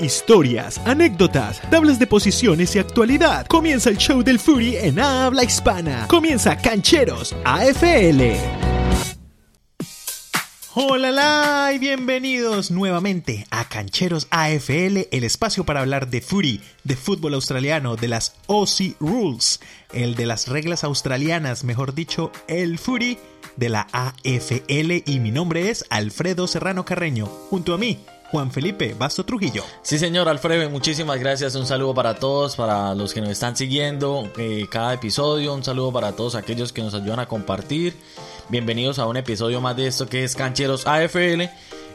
historias, anécdotas, tablas de posiciones y actualidad. Comienza el show del Fury en habla hispana. Comienza Cancheros AFL. Hola y bienvenidos nuevamente a Cancheros AFL, el espacio para hablar de Fury, de fútbol australiano, de las Aussie Rules, el de las reglas australianas, mejor dicho, el Fury de la AFL y mi nombre es Alfredo Serrano Carreño, junto a mí Juan Felipe Basto Trujillo. Sí, señor Alfredo, muchísimas gracias. Un saludo para todos, para los que nos están siguiendo eh, cada episodio. Un saludo para todos aquellos que nos ayudan a compartir. Bienvenidos a un episodio más de esto que es Cancheros AFL.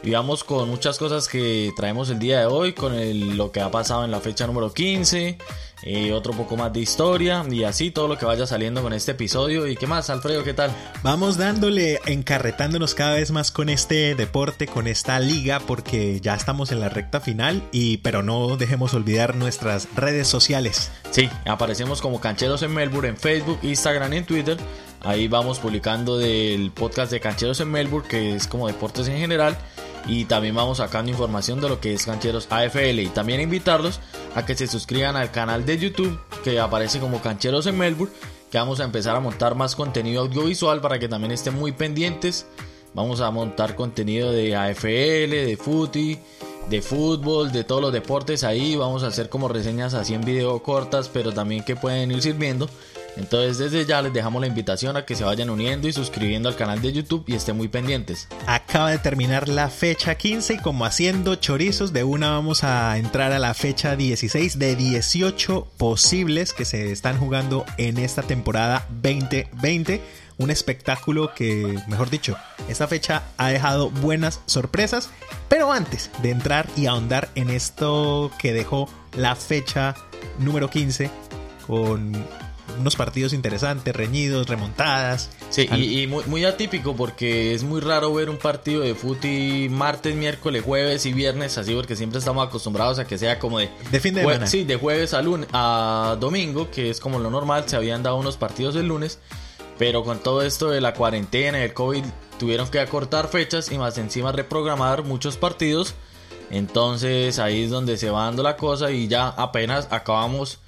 Y vamos con muchas cosas que traemos el día de hoy, con lo que ha pasado en la fecha número 15, eh, otro poco más de historia y así todo lo que vaya saliendo con este episodio. ¿Y qué más, Alfredo? ¿Qué tal? Vamos dándole, encarretándonos cada vez más con este deporte, con esta liga, porque ya estamos en la recta final y pero no dejemos olvidar nuestras redes sociales. Sí, aparecemos como Cancheros en Melbourne en Facebook, Instagram y en Twitter. Ahí vamos publicando del podcast de Cancheros en Melbourne, que es como deportes en general y también vamos sacando información de lo que es Cancheros AFL y también invitarlos a que se suscriban al canal de YouTube que aparece como Cancheros en Melbourne que vamos a empezar a montar más contenido audiovisual para que también estén muy pendientes. Vamos a montar contenido de AFL, de footy, de fútbol, de todos los deportes ahí. Vamos a hacer como reseñas así en video cortas pero también que pueden ir sirviendo entonces desde ya les dejamos la invitación a que se vayan uniendo y suscribiendo al canal de YouTube y estén muy pendientes. Acaba de terminar la fecha 15 y como haciendo chorizos de una vamos a entrar a la fecha 16 de 18 posibles que se están jugando en esta temporada 2020 un espectáculo que, mejor dicho, esta fecha ha dejado buenas sorpresas. Pero antes de entrar y ahondar en esto que dejó la fecha número 15 con unos partidos interesantes, reñidos, remontadas. Sí, y, muy, atípico porque es muy raro ver un partido de fútbol martes, miércoles, jueves y viernes, así porque siempre estamos acostumbrados a que sea como de... De fin de semana. Sí, de jueves a, lunes, a domingo, que es como lo normal, se habían dado unos partidos el lunes, pero con todo esto de la cuarentena y el COVID tuvieron que acortar fechas y más encima reprogramar muchos partidos. Entonces ahí es donde se va dando la cosa y ya apenas acabamos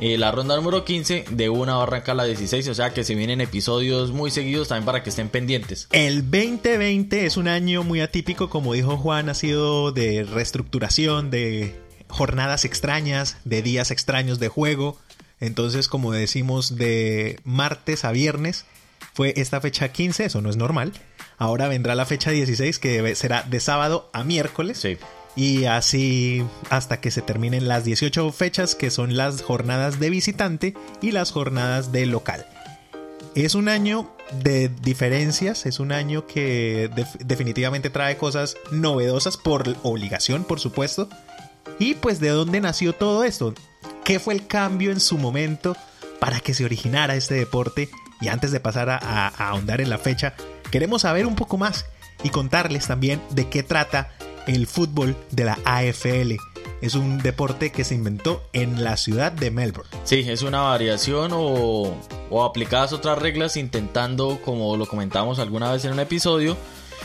eh, la ronda número 15 de una va a arrancar la 16, o sea que se vienen episodios muy seguidos también para que estén pendientes. El 2020 es un año muy atípico, como dijo Juan, ha sido de reestructuración, de jornadas extrañas, de días extraños de juego. Entonces, como decimos, de martes a viernes fue esta fecha 15, eso no es normal. Ahora vendrá la fecha 16 que será de sábado a miércoles. Sí y así hasta que se terminen las 18 fechas que son las jornadas de visitante y las jornadas de local. Es un año de diferencias, es un año que definitivamente trae cosas novedosas por obligación, por supuesto. Y pues de dónde nació todo esto, qué fue el cambio en su momento para que se originara este deporte. Y antes de pasar a, a ahondar en la fecha, queremos saber un poco más y contarles también de qué trata el fútbol de la AFL. Es un deporte que se inventó en la ciudad de Melbourne. Sí, es una variación o, o aplicadas otras reglas intentando, como lo comentamos alguna vez en un episodio,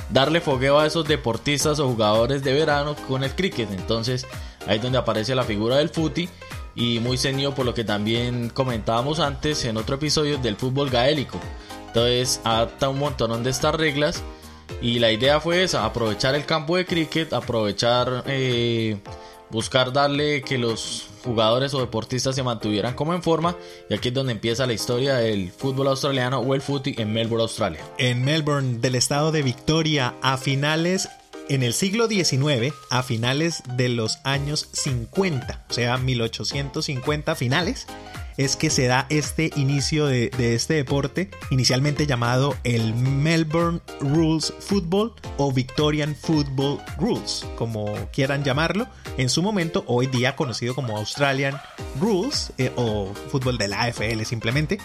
darle fogueo a esos deportistas o jugadores de verano con el cricket. Entonces ahí es donde aparece la figura del footy y muy ceñido por lo que también comentábamos antes en otro episodio del fútbol gaélico. Entonces adapta un montón de estas reglas y la idea fue esa, aprovechar el campo de cricket, aprovechar, eh, buscar darle que los jugadores o deportistas se mantuvieran como en forma. Y aquí es donde empieza la historia del fútbol australiano o el footy en Melbourne, Australia. En Melbourne, del estado de Victoria, a finales en el siglo XIX, a finales de los años 50, o sea, 1850 finales, es que se da este inicio de, este deporte, inicialmente llamado el Melbourne Rules Football o Victorian Football Rules, como quieran llamarlo. En su momento, hoy día conocido como Australian Rules eh, o fútbol de la AFL simplemente,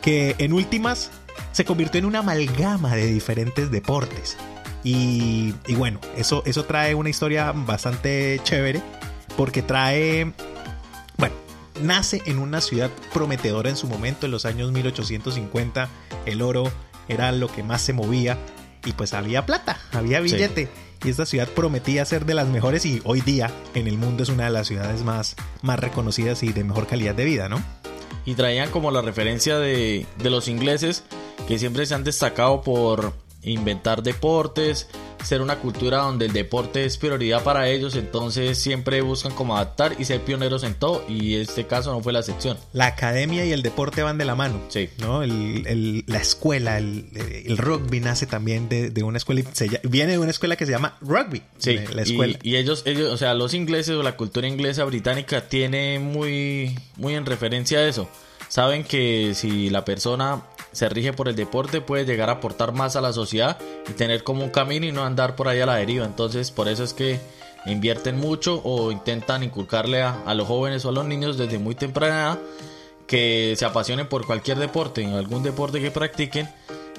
que en últimas se convirtió en una amalgama de diferentes deportes. Y, y bueno, eso, eso trae una historia bastante chévere porque trae nace en una ciudad prometedora en su momento, en los años 1850. El oro era lo que más se movía y pues había plata, había billete. y esta ciudad prometía ser de las mejores y hoy día en el mundo es una de las ciudades más, más reconocidas y de mejor calidad de vida, ¿no? Y traían como la referencia de, de los ingleses que siempre se han destacado por inventar deportes, ser una cultura donde el deporte es prioridad para ellos, entonces siempre buscan como adaptar y ser pioneros en todo y este caso no fue la excepción. La academia y el deporte van de la mano. Sí. ¿no? El, la escuela, el, rugby nace también de, una escuela, viene de una escuela que se llama rugby. Sí, la escuela. Y, ellos, ellos, o sea, los ingleses o la cultura inglesa británica tiene muy, muy en referencia a eso. Saben que si la persona se rige por el deporte, puede llegar a aportar más a la sociedad y tener como un camino y no andar por ahí a la deriva. Entonces, por eso es que invierten mucho o intentan inculcarle a, los jóvenes o a los niños desde muy temprana edad que se apasionen por cualquier deporte, en algún deporte que practiquen,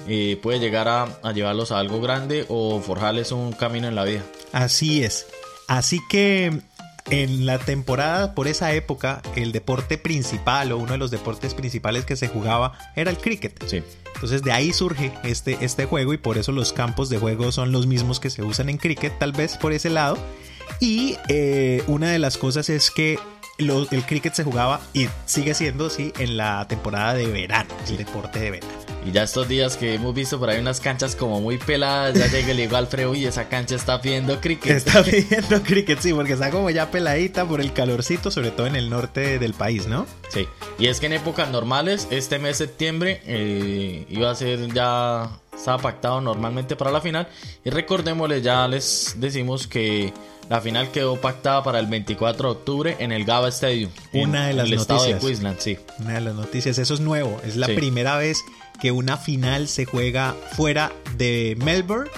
eh, puede llegar a, a llevarlos a algo grande o forjarles un camino en la vida. Así es. Así que en la temporada, por esa época, el deporte principal o uno de los deportes principales que se jugaba era el cricket. Sí. Entonces de ahí surge este, este juego y por eso los campos de juego son los mismos que se usan en cricket, tal vez por ese lado. Y eh, una de las cosas es que el cricket se jugaba y sigue siendo así en la temporada de verano, el deporte de verano. Y ya estos días que hemos visto por ahí unas canchas como muy peladas, ya llega el igual Alfredo y esa cancha está pidiendo cricket. Está pidiendo cricket, sí, porque está como ya peladita por el calorcito, sobre todo en el norte del país, ¿no? Sí, y es que en épocas normales, este mes de septiembre eh, iba a ser ya, estaba pactado normalmente para la final. Y recordémosles, ya les decimos que la final quedó pactada para el 24 de octubre en el Gaba Stadium. Una de las el noticias. Estado de Queensland, sí. Una de las noticias, eso es nuevo. Es la primera vez que una final se juega fuera de Melbourne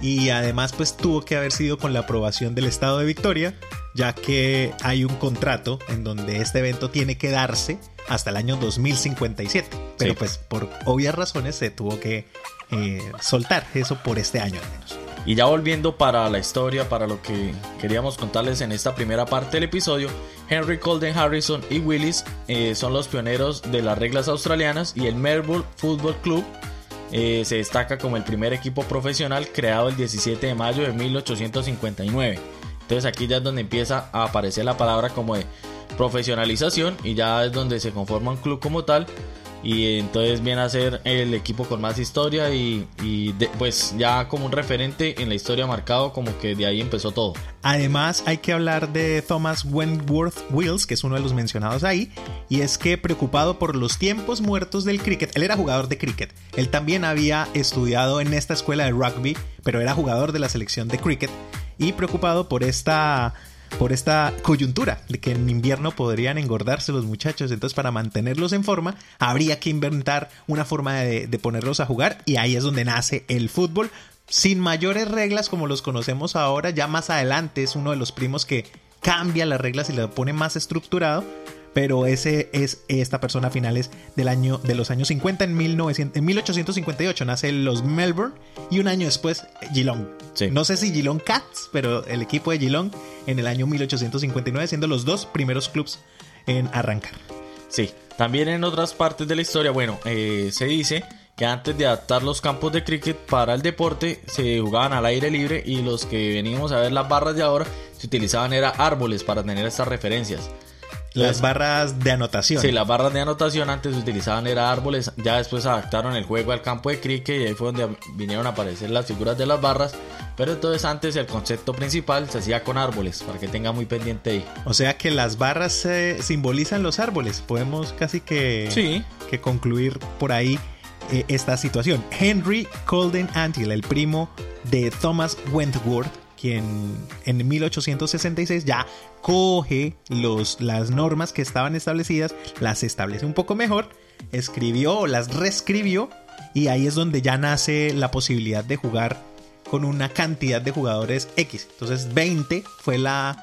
y además pues tuvo que haber sido con la aprobación del estado de Victoria ya que hay un contrato en donde este evento tiene que darse hasta el año 2057 pero pues por obvias razones se tuvo que eh, soltar eso por este año al menos y ya volviendo para la historia, para lo que queríamos contarles en esta primera parte del episodio, Henry Colden Harrison y Willis eh, son los pioneros de las reglas australianas y el Melbourne Football Club eh, se destaca como el primer equipo profesional creado el 17 de mayo de 1859. Entonces aquí ya es donde empieza a aparecer la palabra como de profesionalización y ya es donde se conforma un club como tal y entonces viene a ser el equipo con más historia y, pues ya como un referente en la historia marcado como que de ahí empezó todo. Además hay que hablar de Thomas Wentworth Wills, que es uno de los mencionados ahí, y es que preocupado por los tiempos muertos del cricket, él era jugador de cricket, él también había estudiado en esta escuela de rugby, pero era jugador de la selección de cricket, y preocupado por esta por esta coyuntura de que en invierno podrían engordarse los muchachos. Entonces, para mantenerlos en forma, habría que inventar una forma de, ponerlos a jugar y ahí es donde nace el fútbol. Sin mayores reglas como los conocemos ahora, ya más adelante es uno de los primos que cambia las reglas y lo pone más estructurado pero ese es esta persona a finales del año de los años 50 en, 1900, en 1858 nace los Melbourne y un año después Geelong. No sé si Geelong Cats, pero el equipo de Geelong en el año 1859 siendo los dos primeros clubs en arrancar. Sí, también en otras partes de la historia, bueno, eh, se dice que antes de adaptar los campos de cricket para el deporte se jugaban al aire libre y los que venimos a ver las barras de ahora se utilizaban era árboles para tener estas referencias. Las barras de anotación. Sí, las barras de anotación antes se utilizaban era árboles, ya después adaptaron el juego al campo de cricket y ahí fue donde vinieron a aparecer las figuras de las barras. Pero entonces antes el concepto principal se hacía con árboles, para que tenga muy pendiente ahí. O sea que las barras simbolizan los árboles. Podemos casi que, sí. que concluir por ahí eh, esta situación. Henry Colden Antill, el primo de Thomas Wentworth, quien en 1866 ya coge los, las normas que estaban establecidas, las establece un poco mejor, escribió, las reescribió y ahí es donde ya nace la posibilidad de jugar con una cantidad de jugadores X. Entonces 20 fue la,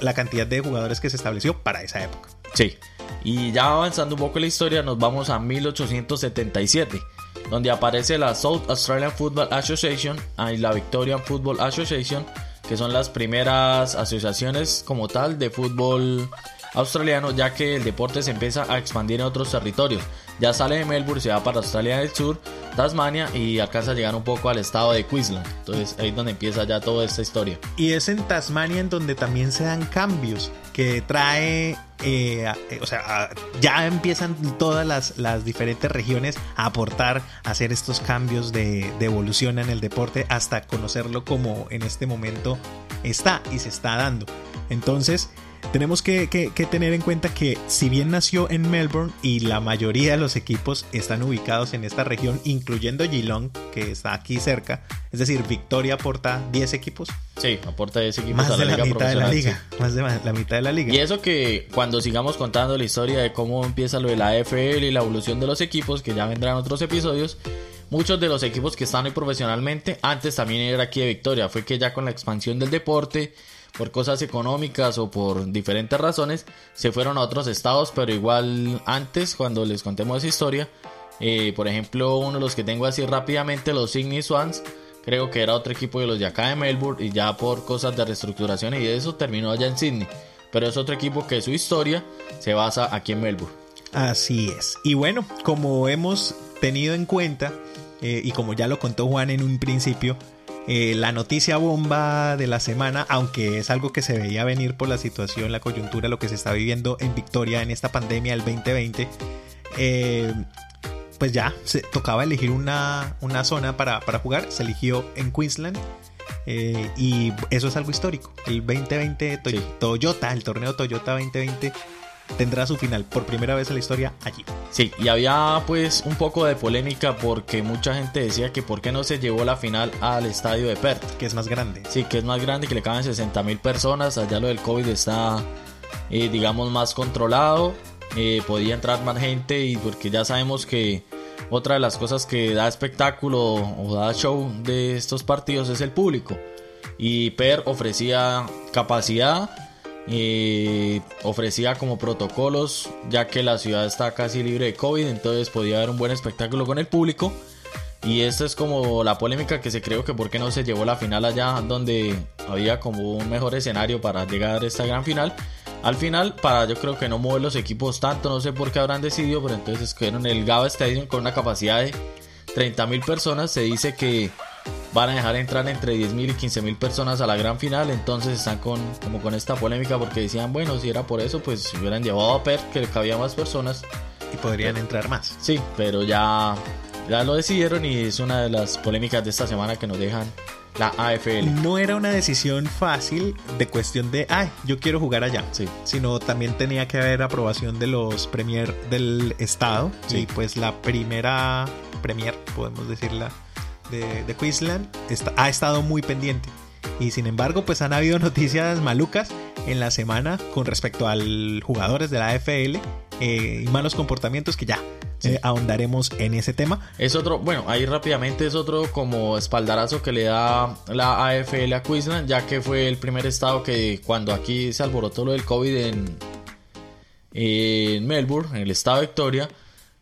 la cantidad de jugadores que se estableció para esa época. Sí, y ya avanzando un poco la historia nos vamos a 1877 donde aparece la South Australian Football Association y la Victorian Football Association, que son las primeras asociaciones como tal de fútbol australiano, ya que el deporte se empieza a expandir en otros territorios. Ya sale de Melbourne, se va para Australia del Sur, Tasmania y alcanza a llegar un poco al estado de Queensland. Entonces ahí es donde empieza ya toda esta historia. Y es en Tasmania en donde también se dan cambios que trae, eh, eh, o sea, ya empiezan todas las, las, diferentes regiones a aportar, a hacer estos cambios de, de evolución en el deporte hasta conocerlo como en este momento está y se está dando. Entonces, tenemos que, tener en cuenta que si bien nació en Melbourne y la mayoría de los equipos están ubicados en esta región, incluyendo Geelong, que está aquí cerca, es decir, Victoria aporta 10 equipos. Sí, aporta 10 equipos más de la, mitad de la liga. Más de la mitad de la liga. Y eso que cuando sigamos contando la historia de cómo empieza lo de la FL y la evolución de los equipos, que ya vendrán otros episodios, muchos de los equipos que están hoy profesionalmente, antes también era aquí de Victoria, fue que ya con la expansión del deporte, por cosas económicas o por diferentes razones, se fueron a otros estados, pero igual antes, cuando les contemos esa historia, eh, por ejemplo, uno de los que tengo así rápidamente, los Sydney Swans, creo que era otro equipo de los de acá de Melbourne y ya por cosas de reestructuración y eso terminó allá en Sydney. Pero es otro equipo que su historia se basa aquí en Melbourne. Así es. Y bueno, como hemos tenido en cuenta, eh, y como ya lo contó Juan en un principio, eh, la noticia bomba de la semana, aunque es algo que se veía venir por la situación, la coyuntura, lo que se está viviendo en Victoria en esta pandemia del 2020, eh, pues ya se tocaba elegir una, zona para, jugar, se eligió en Queensland. Eh, y eso es algo histórico. El 2020 Toyota, el torneo Toyota 2020 tendrá su final por primera vez en la historia allí. Sí, y había pues un poco de polémica porque mucha gente decía que por qué no se llevó la final al estadio de Perth. Que es más grande. Sí, que es más grande, que le caben 60 mil personas. Allá lo del COVID está, eh, digamos, más controlado. Eh, podía entrar más gente y porque ya sabemos que otra de las cosas que da espectáculo o da show de estos partidos es el público. Y Per ofrecía capacidad y ofrecía como protocolos ya que la ciudad está casi libre de COVID, entonces podía haber un buen espectáculo con el público. Y esta es como la polémica que se creó que por qué no se llevó la final allá donde había como un mejor escenario para llegar a esta gran final. Al final, para yo creo que no mover los equipos tanto, no sé por qué habrán decidido, pero entonces escogieron el Gaba Stadium con una capacidad de 30.000 personas. Se dice que van a dejar entrar entre 10.000 y 15.000 personas a la gran final. Entonces están con, como con esta polémica porque decían, bueno, si era por eso, pues hubieran llevado a Per, que cabía más personas. Y podrían entrar más. Sí, pero ya, ya lo decidieron y es una de las polémicas de esta semana que nos dejan la AFL. No era una decisión fácil de cuestión de, ay, yo quiero jugar allá. Sí. Sino también tenía que haber aprobación de los premier del estado. Sí. Y pues la primera premier, podemos decirla, de, Queensland ha estado muy pendiente. Y sin embargo, pues han habido noticias malucas en la semana con respecto a jugadores de la AFL eh, y malos comportamientos que ya eh, ahondaremos en ese tema. Es otro, bueno, ahí rápidamente es otro como espaldarazo que le da la AFL a Queensland, ya que fue el primer estado que cuando aquí se alborotó lo del COVID en, en Melbourne, en el estado de Victoria,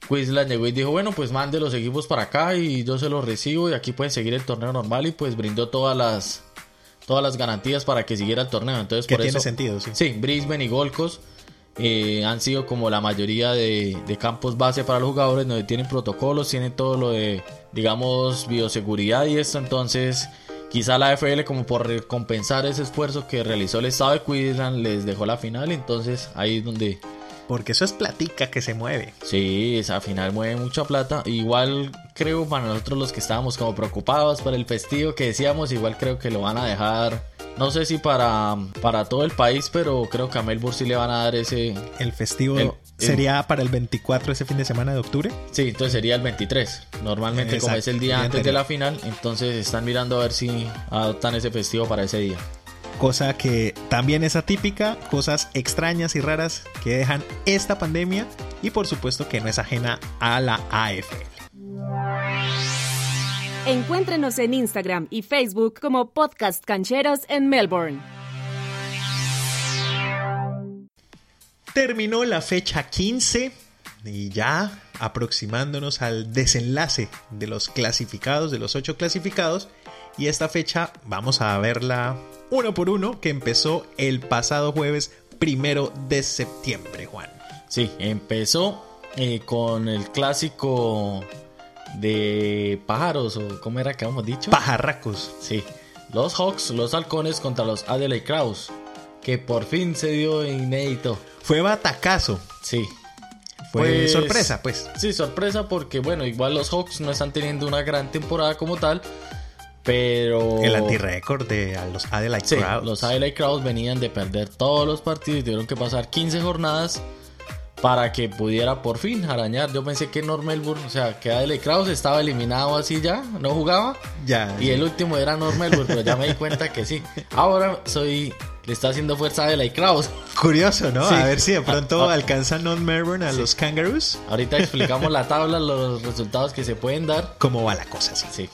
Queensland llegó y dijo, bueno, pues mande los equipos para acá y yo se los recibo y aquí pueden seguir el torneo normal y pues brindó todas las todas las garantías para que siguiera el torneo. Entonces, por tiene sentido, sí. Sí, Brisbane y Gold eh, han sido como la mayoría de, campos base para los jugadores, donde tienen protocolos, tienen todo lo de, digamos, bioseguridad y esto. Entonces, quizá la FL, como por recompensar ese esfuerzo que realizó el estado de Queensland, les dejó la final. Entonces, ahí es donde porque eso es platica que se mueve. Sí, al final mueve mucha plata. Igual creo para nosotros los que estábamos como preocupados por el festivo que decíamos, igual creo que lo van a dejar. No sé si para, para todo el país, pero creo que a Melbourne sí le van a dar ese... El festivo sería para el 24 ese fin de semana de octubre. Sí, entonces sería el 23. Normalmente como es el día antes de la final, entonces están mirando a ver si adoptan ese festivo para ese día cosa que también es atípica, cosas extrañas y raras que dejan esta pandemia y por supuesto que no es ajena a la AFL. Encuéntrenos en Instagram y Facebook como Podcast Cancheros en Melbourne. Terminó la fecha 15 y ya aproximándonos al desenlace de los clasificados, de los ocho clasificados. Y esta fecha vamos a verla uno por uno, que empezó el pasado jueves primero de septiembre, Juan. Sí, empezó eh, con el clásico de pájaros o cómo era que habíamos dicho. Pajarracos. Sí. Los Hawks, los halcones contra los Adelaide Crows. Que por fin se dio inédito. Fue batacazo. Sí. Fue Pues- sorpresa, pues. Sí, sorpresa porque, bueno, igual los Hawks no están teniendo una gran temporada como tal. Pero. El antirécord de los Adelaide Sí, Crowds. los Adelaide Crowds venían de perder todos los partidos y tuvieron que pasar 15 jornadas para que pudiera por fin arañar. Yo pensé que North Melbourne, o sea, que Adelaide Crowds estaba eliminado así ya, no jugaba. Ya. Y el último era North Melbourne, pero ya me di cuenta que sí. Ahora soy. Le está haciendo fuerza a Adelaide Crowds. Curioso, ¿no? Sí. A ver si de pronto Ah, ah. alcanzan North Melbourne a los Kangaroos. Ahorita explicamos la tabla, los resultados que se pueden dar. ¿Cómo va la cosa? Sí. Sí.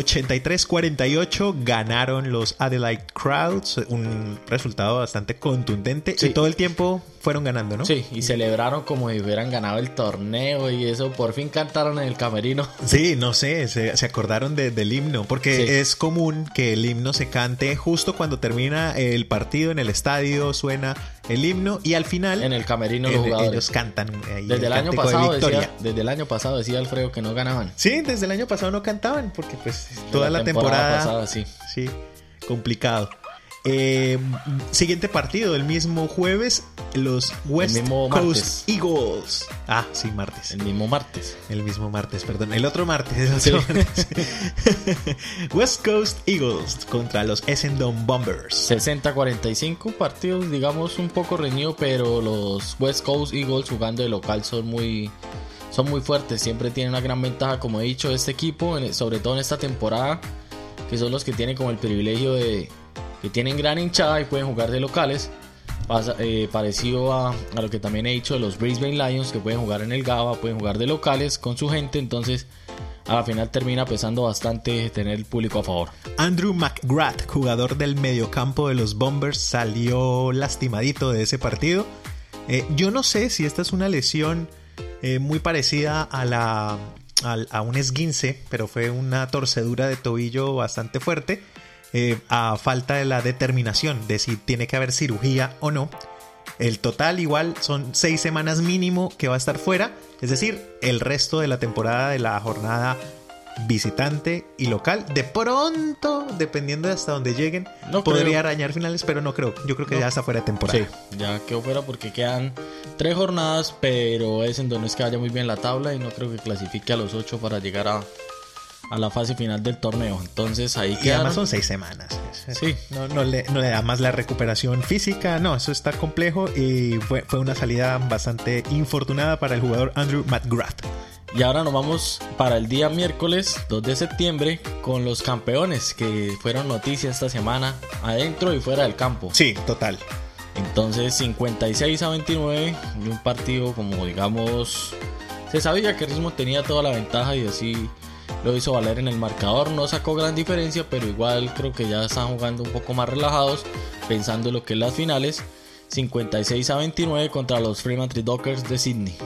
83-48 ganaron los Adelaide Crowds. Un resultado bastante contundente. Sí. Y todo el tiempo fueron ganando, ¿no? Sí, y celebraron como si hubieran ganado el torneo y eso. Por fin cantaron en el camerino. Sí, no sé, se, se acordaron de- del himno, porque Sí. es común que el himno se cante justo cuando termina el partido en el estadio, suena el himno y al final En el camerino los jugadores. ellos cantan ahí Desde el año cántico de pasado victoria. decía, desde el año pasado decía Alfredo que no ganaban. Sí, desde el año pasado no cantaban, porque pues toda la, La temporada, temporada pasada, sí. Sí, complicado. Eh, siguiente partido, el mismo jueves, los West Coast martes. Eagles. Ah, sí, martes. El mismo martes. El mismo martes, perdón. El otro martes. el otro Sí. martes. West Coast Eagles contra los Essendon Bombers. 60-45 partidos, digamos, un poco reñido, pero los West Coast Eagles jugando de local son muy, son muy fuertes. Siempre tienen una gran ventaja, como he dicho, este equipo, en- sobre todo en esta temporada, que son los que tienen como el privilegio de que tienen gran hinchada y pueden jugar de locales. Eh, parecido a, lo que también he dicho de los Brisbane Lions, que pueden jugar en el GABA, pueden jugar de locales con su gente, entonces a la final termina pesando bastante tener el público a favor. Andrew McGrath, jugador del mediocampo de los Bombers, salió lastimadito de ese partido. Eh, yo no sé si esta es una lesión eh, muy parecida a la a un esguince, pero fue una torcedura de tobillo bastante fuerte. Eh, a falta de la determinación de si tiene que haber cirugía o no. El total igual son seis semanas mínimo que va a estar fuera, es decir, el resto de la temporada de la jornada visitante y local. De pronto, dependiendo de hasta donde lleguen, No podría creo. arañar finales, pero no creo. Yo creo que No. ya está fuera de temporada. Sí, ya quedó fuera porque quedan tres jornadas, pero es en donde es que vaya muy bien la tabla y no creo que clasifique a los ocho para llegar a, a la fase final del torneo. Entonces ahí Y además son seis semanas. Sí. No, no le, no le da más la recuperación física. No, eso está complejo. Y fue, fue una salida bastante infortunada para el jugador Andrew McGrath. Y ahora nos vamos para el día miércoles 2 de septiembre con los campeones que fueron noticias esta semana adentro y fuera del campo. Sí, total. Entonces 56 a 29 y un partido como digamos se sabía que Rismo tenía toda la ventaja y así lo hizo valer en el marcador, no sacó gran diferencia, pero igual creo que ya están jugando un poco más relajados pensando en lo que es las finales. 56 a 29 contra los Fremantle Dockers de Sydney.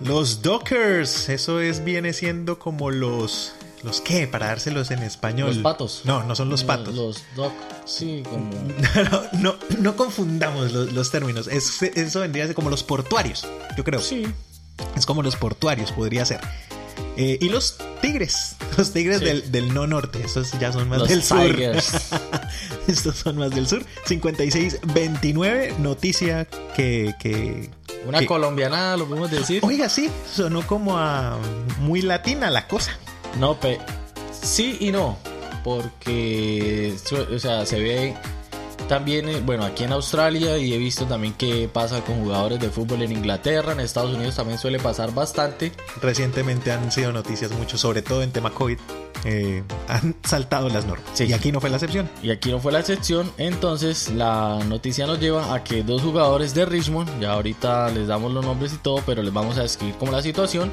Los Dockers, eso es viene siendo como los los qué para dárselos en español. Los patos. No, no son los patos. Los sí, como no, no, no confundamos los, los términos. Es- eso vendría a ser como los portuarios, yo creo. sí, Es como los portuarios, podría ser. Eh, y los tigres, los tigres Sí. del, del no norte, estos ya son más Los del Tigers. sur. estos son más del sur. 56-29, noticia que, que... una que- colombianada, lo podemos decir. Oiga, sí, sonó como a muy latina la cosa. No, pe sí y no, porque o sea, se ve también, eh, bueno, aquí en Australia y he visto también que pasa con jugadores de fútbol en Inglaterra, en Estados Unidos también suele pasar bastante. Recientemente han sido noticias mucho, sobre todo en tema COVID. eh, han saltado las normas. Sí. Y aquí no fue la excepción. Y aquí no fue la excepción, entonces la noticia nos lleva a que dos jugadores de Richmond, ya ahorita les damos los nombres y todo, pero les vamos a describir como la situación.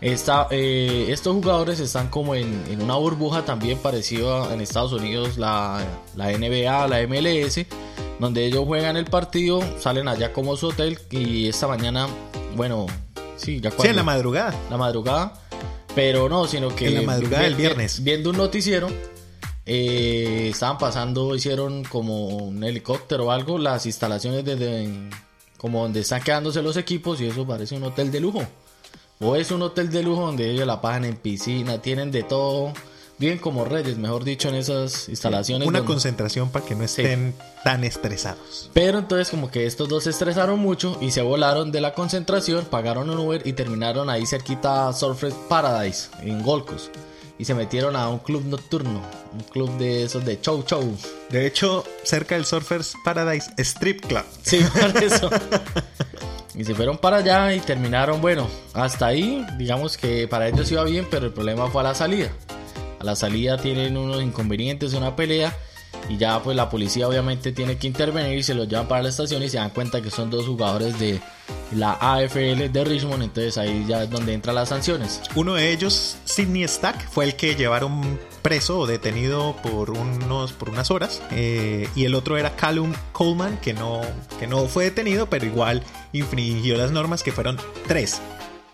Esta, eh, estos jugadores están como en, en una burbuja también parecido a- en Estados Unidos la, la NBA, la MLS, donde ellos juegan el partido, salen allá como su hotel y esta mañana, bueno, sí, ya Sí, cuando- en la madrugada. la madrugada. Pero no, sino que. En la madrugada del viernes. Viendo un noticiero, eh, estaban pasando, hicieron como un helicóptero o algo, las instalaciones desde. como donde están quedándose los equipos y eso parece un hotel de lujo. O es un hotel de lujo donde ellos la pagan en piscina, tienen de todo, bien como reyes, mejor dicho, en esas instalaciones. Una donde- concentración para que no estén tan estresados. Pero entonces como que estos dos se estresaron mucho y se volaron de la concentración, pagaron un Uber y terminaron ahí cerquita a Surfers Paradise, en Gold Coast. Y se metieron a un club nocturno, un club de esos de show show. De hecho, cerca del Surfers Paradise Strip Club. Sí, por eso. Y se fueron para allá y terminaron, bueno, hasta ahí, digamos que para ellos iba bien, pero el problema fue a la salida. A la salida tienen unos inconvenientes, una pelea, y ya pues la policía obviamente tiene que intervenir y se los llevan para la estación y se dan cuenta que son dos jugadores de la AFL de Richmond, entonces ahí ya es donde entran las sanciones. Uno de ellos, Sidney Stack, fue el que llevaron preso o detenido por, unos, por unas horas. eh, y el otro era Callum Coleman, que no, que no fue detenido, pero igual infringió las normas, que fueron tres.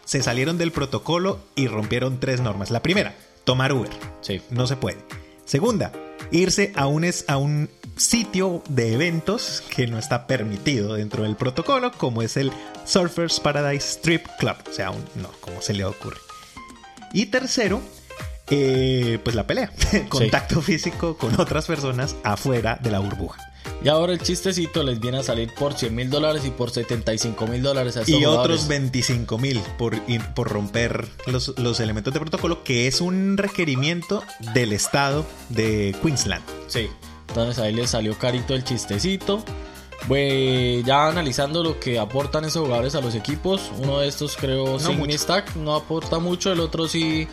Se salieron del protocolo y rompieron tres normas. La primera, tomar Uber. Sí. No se puede. Segunda, irse a un, es- a un sitio de eventos que no está permitido dentro del protocolo, como es el Surfers Paradise Strip Club. O sea, un- no, como se le ocurre. Y tercero, eh, pues la pelea. Contacto físico con otras personas afuera de la burbuja. Y ahora el chistecito les viene a salir por 100 mil dólares y por 75 mil dólares a estos Y jugadores. otros 25 mil por, por romper los, los elementos de protocolo, que es un requerimiento del estado de Queensland. Sí. Entonces ahí les salió carito el chistecito. Pues ya analizando lo que aportan esos jugadores a los equipos, uno de estos creo mucho. Stack no aporta mucho, el otro sí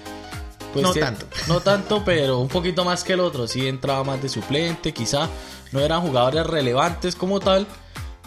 pues, No tanto. No tanto, pero un poquito más que el otro, sí entraba más de suplente, quizá no eran jugadores relevantes como tal,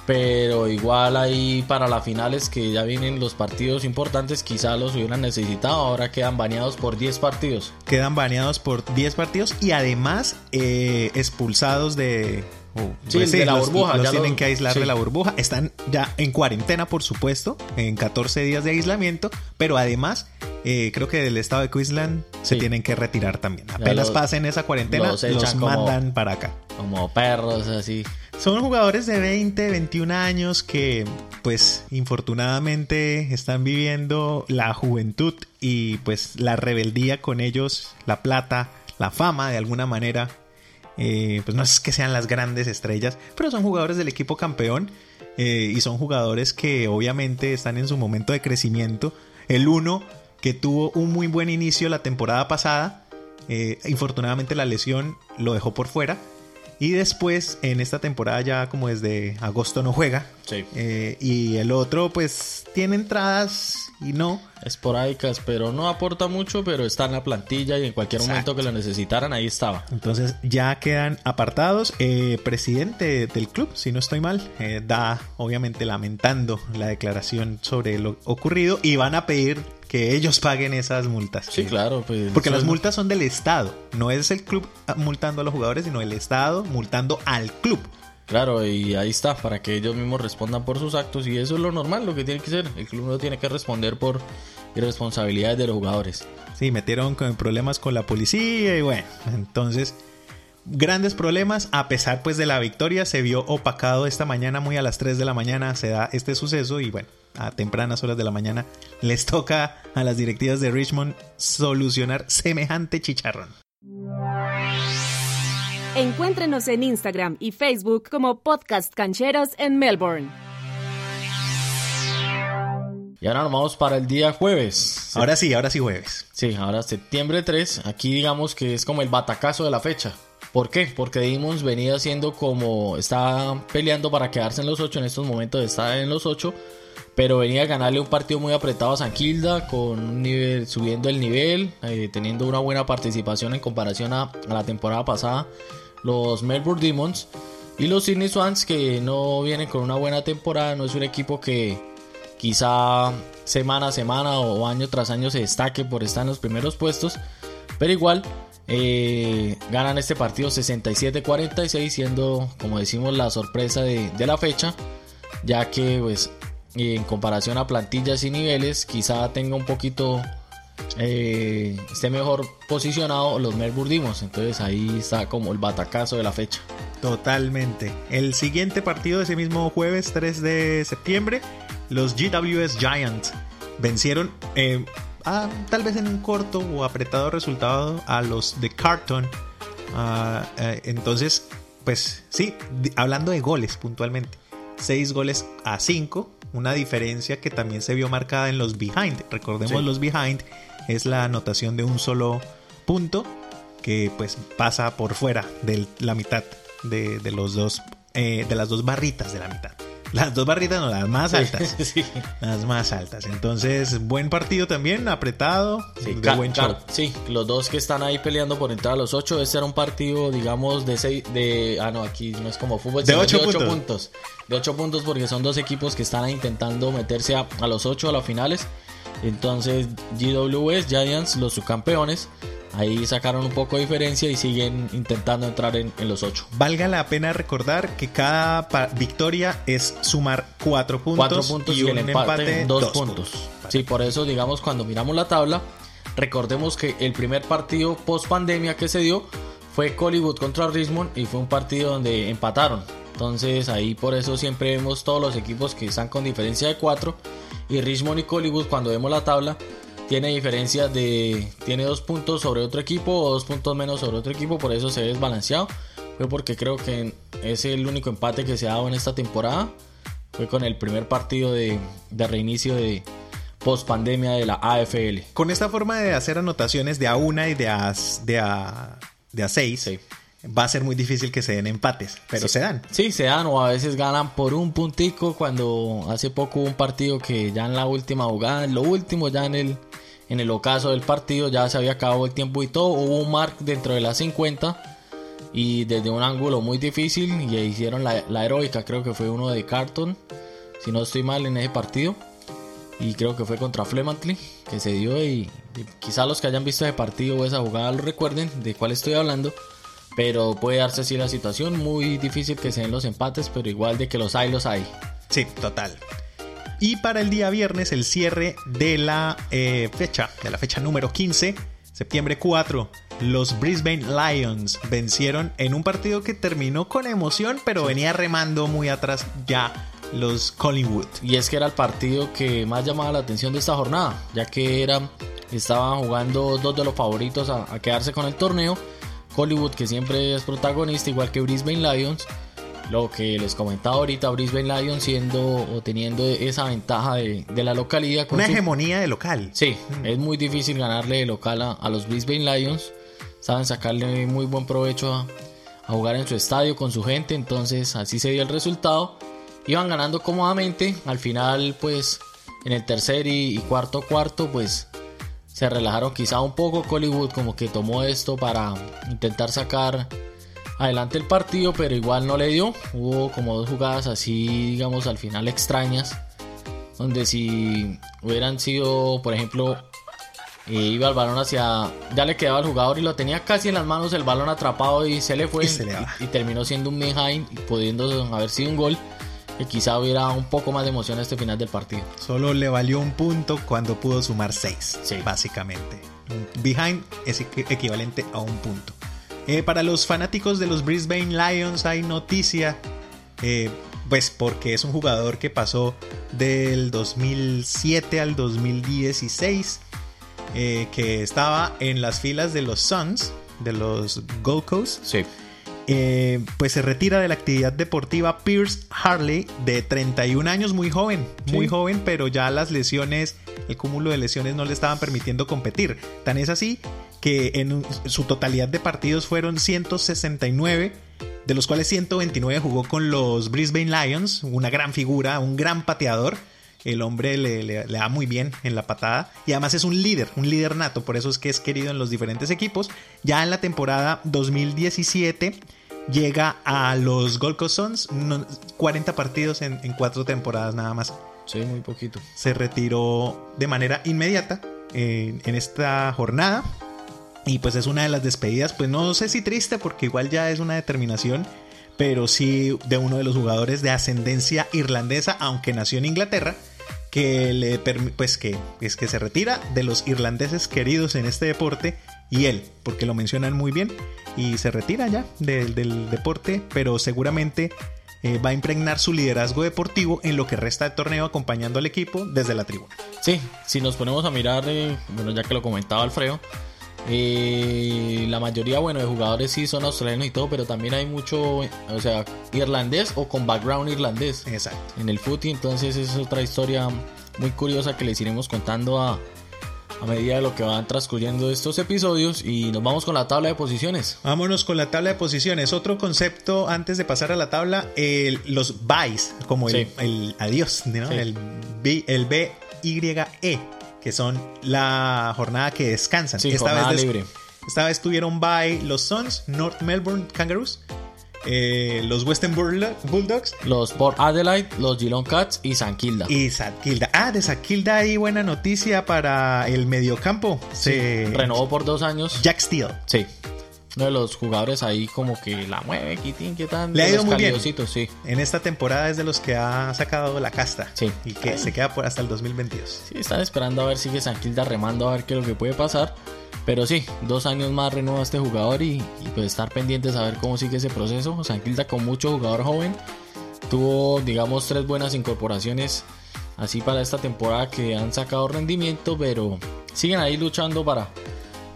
pero igual ahí para las finales que ya vienen los partidos importantes, quizá los hubieran necesitado, ahora quedan baneados por 10 partidos. quedan baneados por 10 partidos y además eh, expulsados de... oh, Sí, de la los- burbuja, Los, ya tienen que aislar sí. de la burbuja. Están ya en cuarentena, por supuesto, en 14 días de aislamiento, pero además eh, creo que del estado de Queensland se Sí. tienen que retirar también. Apenas pasen esa cuarentena, los los, como- mandan para acá. Como perros, así. Son jugadores de 20, 21 años que pues infortunadamente están viviendo la juventud y pues la rebeldía con ellos, la plata, la fama de alguna manera. Eh, pues no es que sean las grandes estrellas, pero son jugadores del equipo campeón eh, y son jugadores que obviamente están en su momento de crecimiento. El uno que tuvo un muy buen inicio la temporada pasada, eh, infortunadamente la lesión lo dejó por fuera. Y después, en esta temporada ya como desde agosto no juega. Sí. Eh, y el otro pues tiene entradas y no. esporádicas, pero no aporta mucho, pero está en la plantilla y en cualquier Exacto. momento que lo necesitaran, ahí estaba. Entonces ya quedan apartados. Eh, presidente del club, si no estoy mal, eh, da obviamente lamentando la declaración sobre lo ocurrido y van a pedir que ellos paguen esas multas. Sí, claro, pues. Porque las multas son del Estado. No es el club multando a los jugadores, sino el Estado multando al club. Claro, y ahí está, para que ellos mismos respondan por sus actos, y eso es lo normal, lo que tiene que ser. El club no tiene que responder por irresponsabilidades de los jugadores. Sí, metieron con problemas con la policía y bueno, entonces grandes problemas a pesar pues de la victoria se vio opacado esta mañana muy a las 3 de la mañana se da este suceso y bueno, a tempranas horas de la mañana les toca a las directivas de Richmond solucionar semejante chicharrón. Encuéntrenos en Instagram y Facebook como Podcast Cancheros en Melbourne. Y ahora nos vamos para el día jueves. Ahora sí, ahora sí jueves. Sí, ahora septiembre 3, aquí digamos que es como el batacazo de la fecha. ¿Por qué? Porque Demons venía siendo como, está peleando para quedarse en los 8, en estos momentos está en los 8, pero venía a ganarle un partido muy apretado a San Kilda, con subiendo el nivel, eh, teniendo una buena participación en comparación a la temporada pasada, los Melbourne Demons y los Sydney Swans que no vienen con una buena temporada, no es un equipo que quizá semana a semana o año tras año se destaque por estar en los primeros puestos, pero igual eh, ganan este partido 67-46 siendo como decimos la sorpresa de, la fecha ya que pues en comparación a plantillas y niveles quizá tenga un poquito eh, esté mejor posicionado los Melbourne Demons entonces ahí está como el batacazo de la fecha Totalmente. El siguiente partido de ese mismo jueves 3 de septiembre, los GWS Giants vencieron eh, tal vez en un corto o apretado resultado a los de Carton. Ah, eh, entonces, pues sí, hablando de goles puntualmente. 6 goles a 5, una diferencia que también se vio marcada en los behind. Recordemos los behind es la anotación de un solo punto que pues pasa por fuera de la mitad de, los dos eh, de las dos barritas de la mitad. Las dos barritas no, las más altas. Sí, Las más altas. Entonces, buen partido también, apretado. Sí, de buen sí, los dos que están ahí peleando por entrar a los ocho. Este era un partido, digamos, de seis. De, ah, no, aquí no es como fútbol. De ocho, puntos. De ocho puntos porque son dos equipos que están intentando meterse a, a los ocho a las finales. Entonces, GWS, Giants, los subcampeones Ahí sacaron un poco de diferencia y siguen intentando entrar en, los ocho. Valga la pena recordar que cada victoria es sumar cuatro puntos, y, un empate, dos, puntos. Sí, por eso, digamos, cuando miramos la tabla, recordemos que el primer partido post pandemia que se dio fue Hollywood contra Richmond y fue un partido donde empataron. Entonces ahí por eso siempre vemos todos los equipos que están con diferencia de cuatro y Richmond y Hollywood cuando vemos la tabla tiene diferencia de. Tiene dos puntos sobre otro equipo o dos puntos menos sobre otro equipo, por eso se ve desbalanceado. Fue porque creo que es el único empate que se ha dado en esta temporada. Fue con el primer partido de, reinicio de post pandemia de la AFL. Con esta forma de hacer anotaciones de a una y de a, de a, de a seis va a ser muy difícil que se den empates, pero se dan. Sí, se dan o a veces ganan por un puntico cuando hace poco hubo un partido que ya en la última jugada, en lo último ya en el en el ocaso del partido ya se había acabado el tiempo y todo, hubo un mark dentro de las 50 y desde un ángulo muy difícil y hicieron la, la heroica, creo que fue uno de Carton, si no estoy mal en ese partido y creo que fue contra Flemantly que se dio y, y quizá los que hayan visto ese partido o esa jugada lo recuerden de cuál estoy hablando pero puede darse así la situación, muy difícil que se den los empates, pero igual de que los hay, los hay. Sí, total. Y para el día viernes, el cierre de la eh, fecha, de la fecha número 15, septiembre 4, los Brisbane Lions vencieron en un partido que terminó con emoción, pero venía remando muy atrás ya los Collingwood. Y es que era el partido que más llamaba la atención de esta jornada, ya que era, estaban jugando dos de los favoritos a quedarse con el torneo Hollywood, que siempre es protagonista, igual que Brisbane Lions. Lo que les comentaba ahorita, Brisbane Lions siendo o teniendo esa ventaja de, la localidad. Una hegemonía de local. Sí, mm. es muy difícil ganarle de local a, los Brisbane Lions. Saben sacarle muy buen provecho a, jugar en su estadio con su gente. Entonces así se dio el resultado. Iban ganando cómodamente. Al final, pues en el tercer y cuarto cuarto, pues se relajaron quizá un poco. Hollywood como que tomó esto para intentar sacar adelante el partido, pero igual no le dio. Hubo como dos jugadas así, digamos, al final extrañas. Donde si hubieran sido, por ejemplo, eh, iba el balón hacia. Ya le quedaba al jugador y lo tenía casi en las manos el balón atrapado y se le fue. Y, terminó siendo un behind y pudiendo haber sido un gol que quizá hubiera un poco más de emoción a este final del partido. Solo le valió un punto cuando pudo sumar seis, básicamente. Behind es equivalente a un punto. Eh, para los fanáticos de los Brisbane Lions hay noticia, eh, pues porque es un jugador que pasó del 2007 al 2016, eh, que estaba en las filas de los Suns, de los Gold Coast. Sí. Eh, pues se retira de la actividad deportiva Pierce Harley de 31 años, muy joven, muy joven, pero ya las lesiones, el cúmulo de lesiones no le estaban permitiendo competir. Tan es así que en su totalidad de partidos fueron 169, de los cuales 129 jugó con los Brisbane Lions, una gran figura, un gran pateador. El hombre le, le, da muy bien en la patada y además es un líder, un líder nato, por eso es que es querido en los diferentes equipos. Ya en la temporada 2017 llega a los Gold Coast Suns, 40 partidos en, en, cuatro temporadas nada más. Sí, muy poquito. Se retiró de manera inmediata en, en esta jornada. Y pues es una de las despedidas, pues no sé si triste porque igual ya es una determinación, pero sí de uno de los jugadores de ascendencia irlandesa, aunque nació en Inglaterra, que le pues que es que se retira de los irlandeses queridos en este deporte y él, porque lo mencionan muy bien y se retira ya del, deporte, pero seguramente eh, va a impregnar su liderazgo deportivo en lo que resta de torneo acompañando al equipo desde la tribuna. Sí, si nos ponemos a mirar, eh, bueno, ya que lo comentaba Alfredo, eh, la mayoría, bueno, de jugadores sí son australianos y todo, pero también hay mucho, o sea, irlandés o con background irlandés Exacto. en el footy, entonces es otra historia muy curiosa que les iremos contando a, a medida de lo que van transcurriendo estos episodios y nos vamos con la tabla de posiciones. Vámonos con la tabla de posiciones. Otro concepto antes de pasar a la tabla, el- los byes, como el, Sí. el adiós, ¿no? Sí. el, B, el BYE, que son la jornada que descansan. Sí, jornada des- libre. Esta vez tuvieron bye los Suns, North Melbourne Kangaroos, eh, los Western Bull- Bulldogs Los Port Adelaide, los Geelong Cats y San Kilda. y Satkilda. Ah, de Satkilda hay buena noticia para el mediocampo. Se Renovó por dos años. Jack Steele. Sí. Uno de los jugadores ahí como que la mueve, Quitín, ¿qué tal? Le ha ido muy bien. sí. En esta temporada es de los que ha sacado la casta. Sí. Y que se queda por hasta el 2022. Sí, están esperando a ver si sigue San Kilda remando a ver qué es lo que puede pasar. Pero sí, dos años más renueva este jugador y, y pues estar pendientes a ver cómo sigue ese proceso. San Kilda con mucho jugador joven. Tuvo, digamos, tres buenas incorporaciones así para esta temporada que han sacado rendimiento, pero siguen ahí luchando para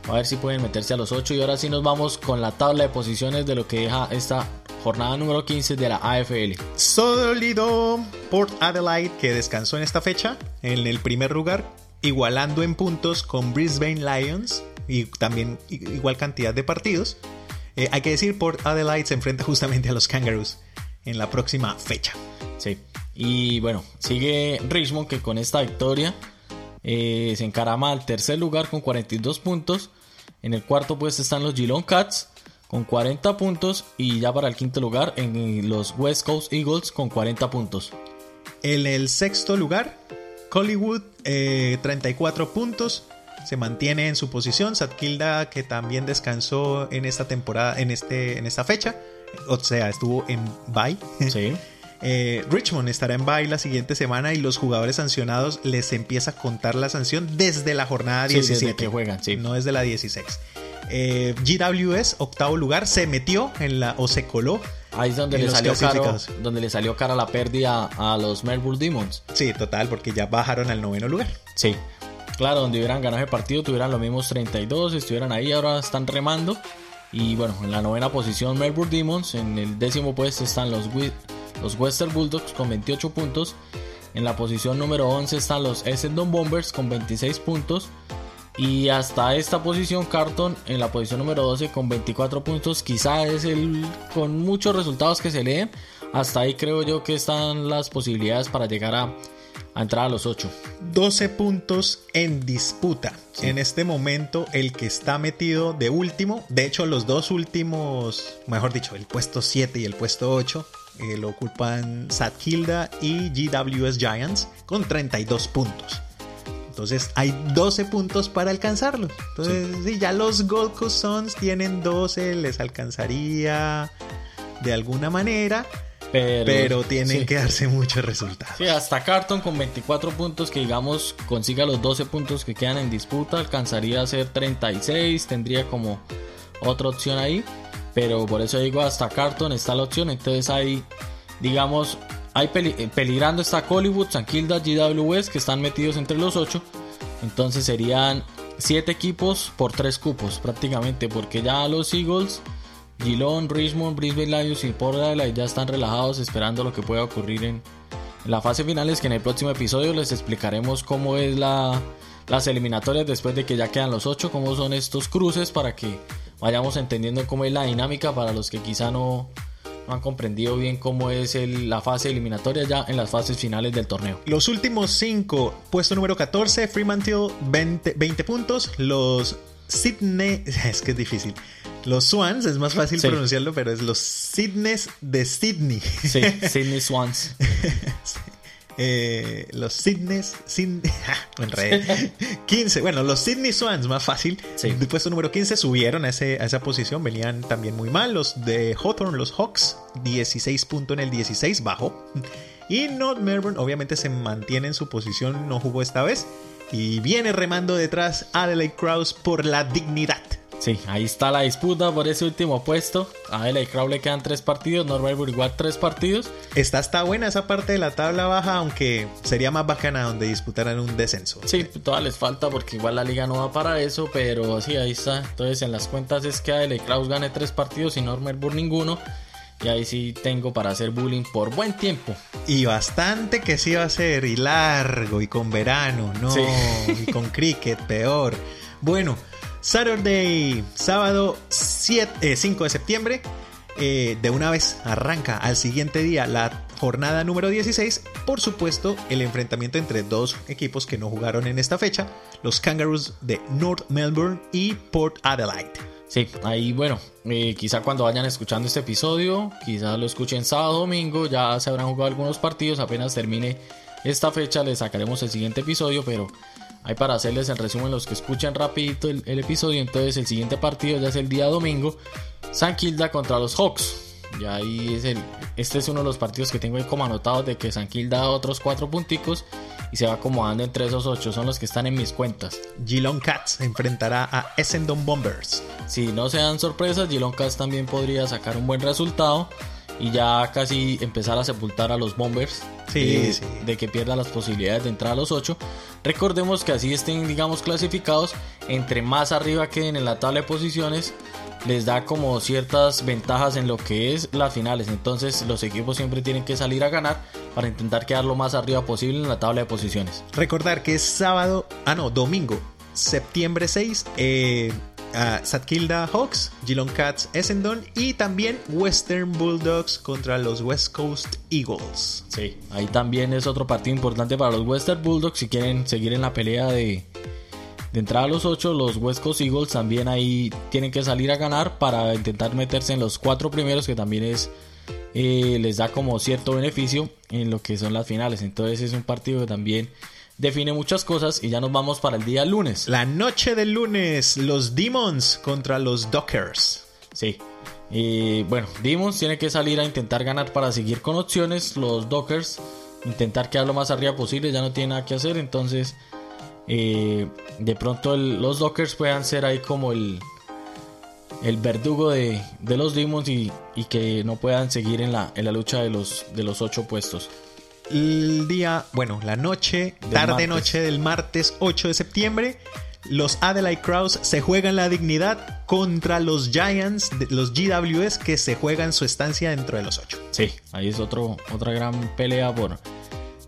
a ver si pueden meterse a los 8. Y ahora sí nos vamos con la tabla de posiciones de lo que deja esta jornada número 15 de la AFL. Sólido Port Adelaide que descansó en esta fecha en el primer lugar, igualando en puntos con Brisbane Lions y también igual cantidad de partidos. Eh, hay que decir, Port Adelaide se enfrenta justamente a los Kangaroos en la próxima fecha. Sí. Y bueno, sigue Richmond que con esta victoria eh, se encarama al tercer lugar con 42 puntos. En el cuarto puesto están los Geelong Cats con 40 puntos. Y ya para el quinto lugar en los West Coast Eagles con 40 puntos. En el sexto lugar, Collywood, eh, 34 puntos. Se mantiene en su posición. Satkilda, que también descansó en esta temporada, en, este, en esta fecha. O sea, estuvo en bye. Sí. Eh, Richmond estará en bye la siguiente semana y los jugadores sancionados les empieza a contar la sanción desde la jornada Sí, desde 17. que juegan, sí. No desde la 16. Eh, GWS, octavo lugar, se metió en la o se coló. Ahí es donde le salió caro, donde le salió cara la pérdida a los Melbourne Demons. Sí, total, porque ya bajaron al noveno lugar. Sí. Claro, donde hubieran ganado el partido, tuvieran los mismos 32, estuvieran ahí, ahora están remando. Y bueno, en la novena posición Melbourne Demons, en el décimo puesto están los, los Western Bulldogs con 28 puntos. En la posición número 11 están los Essendon Bombers con 26 puntos. Y hasta esta posición Carton en la posición número 12 con 24 puntos. Quizá es el con muchos resultados que se leen. Hasta ahí creo yo que están las posibilidades para llegar a, a entrar a los 8. 12 puntos en disputa. En este momento, el que está metido de último, de hecho, los dos últimos, mejor dicho, el puesto 7 y el puesto 8, eh, lo ocupan Satkilda y GWS Giants con 32 puntos. Entonces hay 12 puntos para alcanzarlo. Entonces, sí. ya los Gold Coast Suns tienen 12, les alcanzaría de alguna manera, Pero, pero tienen sí. que darse muchos resultados. Sí, hasta Carton con 24 puntos que digamos consiga los 12 puntos que quedan en disputa, alcanzaría a ser 36, tendría como otra opción ahí, pero por eso digo hasta Carton está la opción, entonces hay digamos hay peli eh, peligrando está Hollywood, San Kilda, GWS que están metidos entre los 8, entonces serían 7 equipos por 3 cupos prácticamente, porque ya los Eagles Geelong, Richmond, Brisbane Lions y Port Adelaide ya están relajados esperando lo que pueda ocurrir en, la fase final. Es que en el próximo episodio les explicaremos cómo es la, las eliminatorias después de que ya quedan los 8, cómo son estos cruces para que vayamos entendiendo cómo es la dinámica para los que quizá no, han comprendido bien cómo es la fase eliminatoria ya en las fases finales del torneo. Los últimos 5, puesto número 14, Fremantle 20, 20 puntos, los Sydney, es que es difícil, los Swans, es más fácil Sí. pronunciarlo, pero es los Sydneys de Sydney. Sí, Sydney Swans. Eh, los Sydneys, Syd- me enredé. 15, bueno, los Sydney Swans, más fácil. Sí. De puesto número 15 subieron a, ese- a esa posición, venían también muy mal. Los de Hawthorne, los Hawks, 16 puntos en el 16, bajo. Y North Melbourne, obviamente, se mantiene en su posición, no jugó esta vez. Y viene remando detrás Adelaide Krause por la dignidad. Sí, ahí está la disputa por ese último puesto. A LA Crow le quedan tres partidos, Normal igual tres partidos. Está, está buena esa parte de la tabla baja, aunque sería más bacana donde disputaran un descenso. Sí, todavía les falta porque igual la liga no va para eso, pero sí, ahí está. Entonces en las cuentas es que a LA Kraus gane tres partidos y Normal ninguno. Y ahí sí tengo para hacer bullying por buen tiempo. Y bastante que sí va a ser, y largo, y con verano, no, y con cricket, peor. Bueno, Saturday, sábado 7, 5 eh, de septiembre. Eh, de una vez arranca al siguiente día la jornada número 16. Por supuesto, el enfrentamiento entre dos equipos que no jugaron en esta fecha: los Kangaroos de North Melbourne y Port Adelaide. Sí, ahí bueno, eh, quizá cuando vayan escuchando este episodio, quizá lo escuchen sábado domingo, ya se habrán jugado algunos partidos, apenas termine esta fecha les sacaremos el siguiente episodio, pero hay para hacerles el resumen los que escuchan rapidito el, episodio, entonces el siguiente partido ya es el día domingo, San Kilda contra los Hawks. Y ahí es el, este es uno de los partidos que tengo ahí como anotados de que San Kilda da otros cuatro punticos y se va acomodando entre esos ocho. Son los que están en mis cuentas. Geelong Cats enfrentará a Essendon Bombers. Si no se dan sorpresas, Geelong Cats también podría sacar un buen resultado y ya casi empezar a sepultar a los Bombers. Sí, de, que pierda las posibilidades de entrar a los ocho. Recordemos que así estén, digamos, clasificados. Entre más arriba queden en la tabla de posiciones, les da como ciertas ventajas en lo que es las finales. Entonces los equipos siempre tienen que salir a ganar para intentar quedar lo más arriba posible en la tabla de posiciones. Recordar que es sábado, ah no, domingo, septiembre 6, eh, Satkilda Hawks, Geelong Cats Essendon y también Western Bulldogs contra los West Coast Eagles. Sí, ahí también es otro partido importante para los Western Bulldogs si quieren seguir en la pelea de, de entrar a los 8, los West Coast Eagles también ahí tienen que salir a ganar para intentar meterse en los cuatro primeros, que también es eh, les da como cierto beneficio en lo que son las finales. Entonces es un partido que también define muchas cosas y ya nos vamos para el día lunes. La noche del lunes, los Demons contra los Dockers. Sí. Y bueno, Demons tiene que salir a intentar ganar para seguir con opciones. Los Dockers intentar quedar lo más arriba posible, ya no tiene nada que hacer. Entonces eh, de pronto los Dockers puedan ser ahí como el, el verdugo de, los Demons y, que no puedan seguir en la, en la lucha de los, de los ocho puestos. El día, bueno, la noche, tarde noche del martes 8 de septiembre, los Adelaide Crows se juegan la dignidad contra los Giants, los GWS, que se juegan su estancia dentro de los ocho. Sí, ahí es otro, otra gran pelea por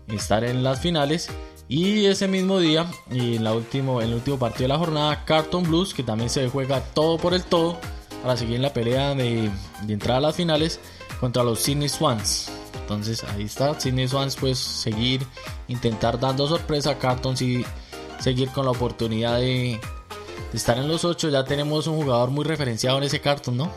estar en las finales. Y ese mismo día, y en, la último, en el último partido de la jornada, Carton Blues, que también se juega todo por el todo para seguir en la pelea de, entrada a las finales contra los Sydney Swans. Entonces ahí está, Sydney Swans pues seguir, intentar dando sorpresa a Carton y seguir con la oportunidad de, de estar en los 8. Ya tenemos un jugador muy referenciado en ese Carton, ¿no?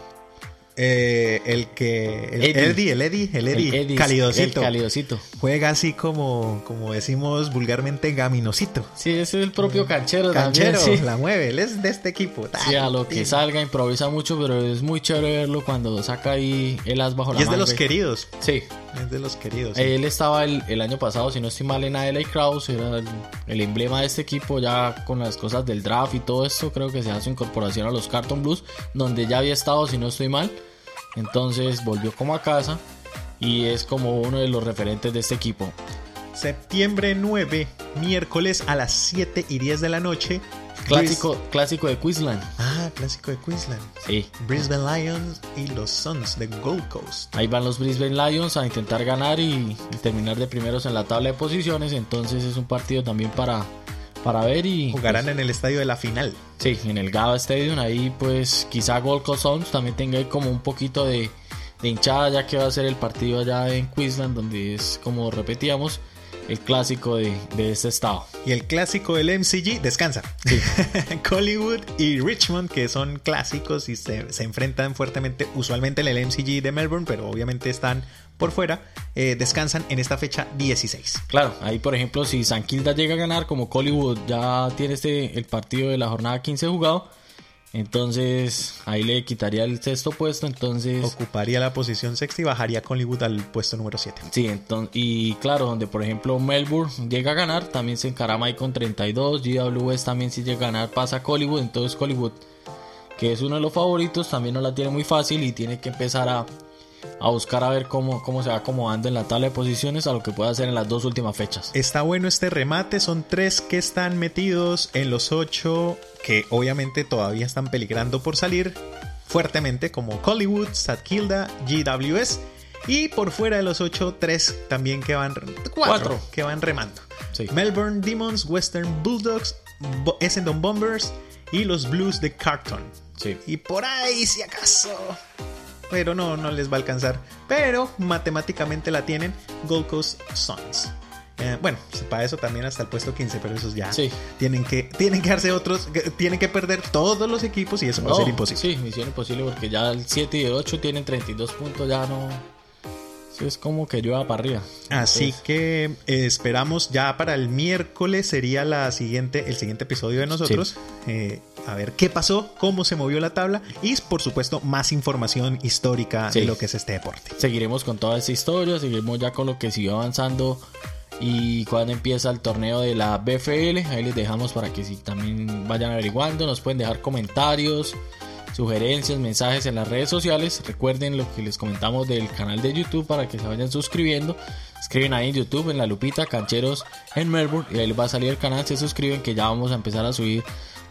Eh, el que. El Eddie. el Eddie, el Eddie, calidosito. calidosito. Juega así como, como decimos vulgarmente, gaminosito. Sí, ese es el propio canchero. Canchero, la mueve, él es de este equipo. sí, a lo que salga, improvisa mucho, pero es muy chévere verlo cuando saca ahí el as bajo la Y es de los queridos. Sí. Es de los queridos. Él estaba el, año pasado, si no estoy mal, en LA Kraus, era el, emblema de este equipo, ya con las cosas del draft y todo esto, creo que se hace incorporación a los Carton Blues, donde ya había estado, si no estoy mal. Entonces volvió como a casa y es como uno de los referentes de este equipo. Septiembre 9, miércoles a las 7 y 10 de la noche. Clásico, clásico de Queensland. Ah, clásico de Queensland. Sí. Brisbane Lions y los Suns de Gold Coast. Ahí van los Brisbane Lions a intentar ganar y, terminar de primeros en la tabla de posiciones. Entonces es un partido también para, para ver y... Jugarán en el estadio de la final. Sí, en el Gaba Stadium. Ahí pues quizá Gold Coast Suns también tenga como un poquito de, de hinchada ya que va a ser el partido allá en Queensland donde es como repetíamos el clásico de, de, este estado. Y el clásico del MCG descansa. Sí. Collingwood y Richmond, que son clásicos y se, se, enfrentan fuertemente, usualmente en el MCG de Melbourne, pero obviamente están por fuera, eh, descansan en esta fecha 16. Claro, ahí por ejemplo, si San Kilda llega a ganar, como Collingwood ya tiene este, el partido de la jornada 15 jugado entonces ahí le quitaría el sexto puesto, entonces... Ocuparía la posición sexta y bajaría Collingwood al puesto número 7. Sí, entonces, y claro, donde por ejemplo Melbourne llega a ganar, también se encarama ahí con 32, GWS también si llega a ganar pasa a Collingwood, entonces Collingwood que es uno de los favoritos, también no la tiene muy fácil y tiene que empezar a, a buscar a ver cómo, cómo se va acomodando en la tabla de posiciones a lo que puede hacer en las dos últimas fechas. Está bueno este remate, son tres que están metidos en los ocho que obviamente todavía están peligrando por salir fuertemente como Hollywood, Kilda, GWS y por fuera de los ocho, tres también que van cuatro, que van remando. Melbourne Demons, Western Bulldogs, Essendon Bombers y los Blues de Carton. Y por ahí si acaso pero no, no les va a alcanzar. Pero matemáticamente la tienen Gold Coast Suns. Eh, bueno, para eso también hasta el puesto 15, pero esos ya sí. tienen que tienen que darse otros, tienen que perder todos los equipos y eso va a ser imposible. Sí, misión imposible porque ya el 7 y el 8 tienen 32 puntos, ya no es como que llueva para arriba. Así que eh, esperamos ya para el miércoles sería la siguiente, el siguiente episodio de nosotros. Eh, a ver qué pasó, cómo se movió la tabla y por supuesto más información histórica de lo que es este deporte. Seguiremos con toda esta historia, seguiremos ya con lo que siguió avanzando y cuando empieza el torneo de la BFL. Ahí les dejamos para que si también vayan averiguando, nos pueden dejar comentarios sugerencias, mensajes en las redes sociales. Recuerden lo que les comentamos del canal de YouTube para que se vayan suscribiendo. Escriben ahí en YouTube, en la lupita, Cancheros en Melbourne, y ahí les va a salir el canal. Se suscriben que ya vamos a empezar a subir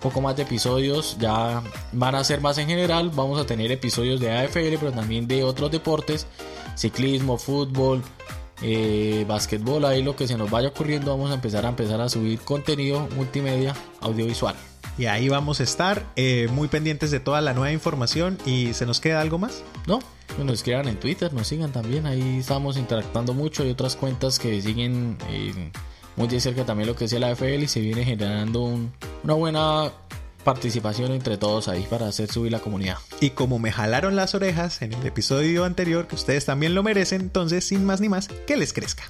poco más de episodios. Ya van a ser más en general. Vamos a tener episodios de AFL, pero también de otros deportes: ciclismo, fútbol. Eh, basquetbol, ahí lo que se nos vaya ocurriendo, vamos a empezar a empezar a subir contenido multimedia audiovisual. Y ahí vamos a estar eh, muy pendientes de toda la nueva información. ¿Y se nos queda algo más? No, nos escriban en Twitter, nos sigan también. Ahí estamos interactuando mucho. Hay otras cuentas que siguen eh, muy de cerca también lo que es la AFL y se viene generando una buena participación entre todos ahí para hacer subir la comunidad. Y como me jalaron las orejas en el episodio anterior, que ustedes también lo merecen, entonces sin más ni más, que les crezca.